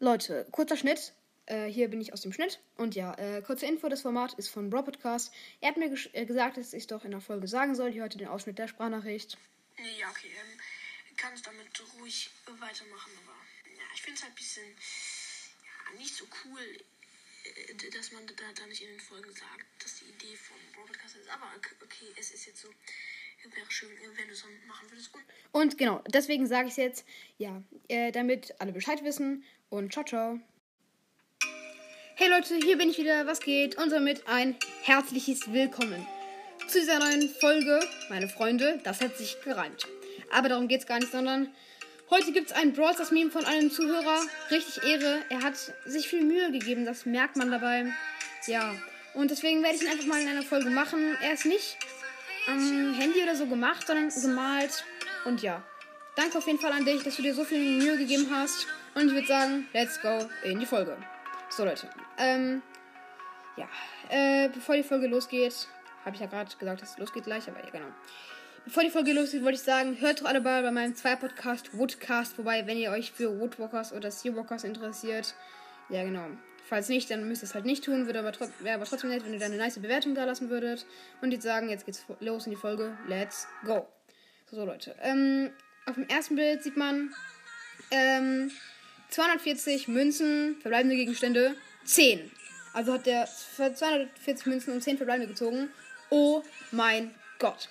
Leute, kurzer Schnitt. Äh, hier bin ich aus dem Schnitt. Und ja, äh, kurze Info: Das Format ist von Bro Podcast. Er hat mir äh, gesagt, dass ich es doch in der Folge sagen soll. Hier heute den Ausschnitt der Sprachnachricht. Nee, ja, okay. Ähm, kannst damit ruhig weitermachen, aber ja, ich finde es halt ein bisschen ja, nicht so cool, äh, dass man da, da nicht in den Folgen sagt, dass die Idee von Bro Podcast ist. Aber okay, es ist jetzt so. Wäre schön, wenn du es machen würdest. Und, und genau, deswegen sage ich es jetzt, ja, äh, damit alle Bescheid wissen. Und ciao, ciao. Hey Leute, hier bin ich wieder. Was geht? Und somit ein herzliches Willkommen zu dieser neuen Folge. Meine Freunde, das hat sich gereimt. Aber darum geht es gar nicht, sondern heute gibt es ein Brawl Stars Meme von einem Zuhörer. Richtig Ehre. Er hat sich viel Mühe gegeben, das merkt man dabei. Ja. Und deswegen werde ich ihn einfach mal in einer Folge machen. Er ist nicht am Handy oder so gemacht, sondern gemalt. Und ja. Danke auf jeden Fall an dich, dass du dir so viel Mühe gegeben hast. Und ich würde sagen, let's go in die Folge. So, Leute. Ähm, ja. Äh, bevor die Folge losgeht, habe ich ja gerade gesagt, dass es losgeht gleich, aber ja, genau. Bevor die Folge losgeht, wollte ich sagen, hört doch alle bei, bei meinem Zwei-Podcast Woodcast Wobei, wenn ihr euch für Woodwalkers oder Seawalkers interessiert, ja, genau. Falls nicht, dann müsst ihr es halt nicht tun. Wäre aber, wär aber trotzdem nett, wenn ihr da eine nice Bewertung da lassen würdet. Und jetzt sagen, jetzt geht's los in die Folge. Let's go. So, so Leute. Ähm, auf dem ersten Bild sieht man ähm, 240 Münzen, verbleibende Gegenstände, 10. Also hat der 240 Münzen und 10 verbleibende gezogen. Oh mein Gott.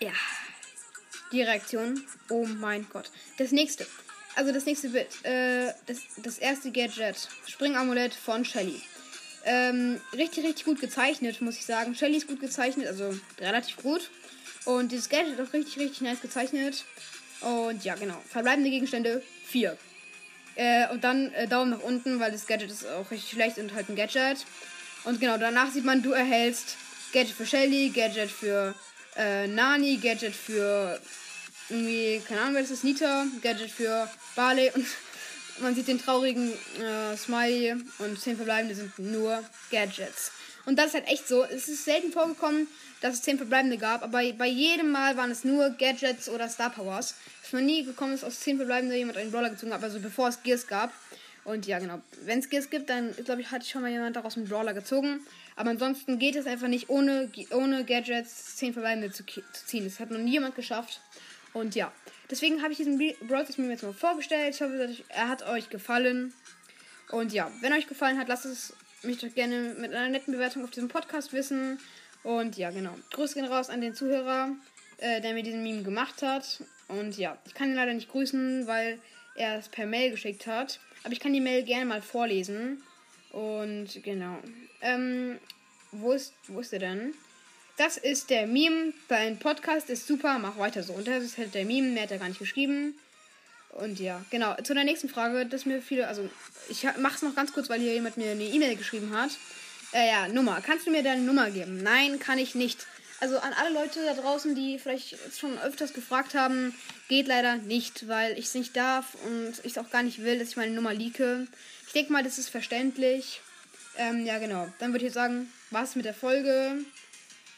Ja. Die Reaktion. Oh mein Gott. Das nächste. Also das nächste Bild. Äh, das, das erste Gadget. Springamulett von Shelly. Ähm, richtig, richtig gut gezeichnet, muss ich sagen. Shelly ist gut gezeichnet, also relativ gut. Und dieses Gadget ist auch richtig, richtig nice gezeichnet. Und ja, genau. Verbleibende Gegenstände 4. Äh, und dann äh, Daumen nach unten, weil das Gadget ist auch richtig schlecht und halt ein Gadget. Und genau, danach sieht man, du erhältst Gadget für Shelly, Gadget für äh, Nani, Gadget für irgendwie, keine Ahnung, wer das ist, Nita, Gadget für Barley und man sieht den traurigen äh, Smiley und 10 verbleibende sind nur Gadgets. Und das ist halt echt so. Es ist selten vorgekommen, dass es 10 verbleibende gab, aber bei jedem Mal waren es nur Gadgets oder Star Powers. Es noch nie gekommen ist, aus 10 verbleibende jemand einen Brawler gezogen hat, also bevor es Gears gab. Und ja, genau. Wenn es Gears gibt, dann glaube ich, ich schon mal jemand daraus einen Brawler gezogen. Aber ansonsten geht es einfach nicht, ohne, ohne Gadgets 10 verbleibende zu, zu ziehen. Das hat noch nie jemand geschafft. Und ja, deswegen habe ich diesen Brawl mir jetzt mal vorgestellt. Ich hoffe, er hat euch gefallen. Und ja, wenn euch gefallen hat, lasst es mich doch gerne mit einer netten Bewertung auf diesem Podcast wissen. Und ja, genau. Grüße gehen raus an den Zuhörer, äh, der mir diesen Meme gemacht hat. Und ja, ich kann ihn leider nicht grüßen, weil er es per Mail geschickt hat. Aber ich kann die Mail gerne mal vorlesen. Und genau. Ähm, wo ist, wo ist er denn? Das ist der Meme. Dein Podcast ist super, mach weiter so. Und das ist halt der Meme, mehr hat er gar nicht geschrieben. Und ja, genau. Zu der nächsten Frage, dass mir viele, also ich mach's noch ganz kurz, weil hier jemand mir eine E-Mail geschrieben hat. Äh, ja, Nummer. Kannst du mir deine Nummer geben? Nein, kann ich nicht. Also an alle Leute da draußen, die vielleicht schon öfters gefragt haben, geht leider nicht, weil ich es nicht darf und ich es auch gar nicht will, dass ich meine Nummer leake. Ich denke mal, das ist verständlich. Ähm, ja, genau. Dann würde ich jetzt sagen, was mit der Folge.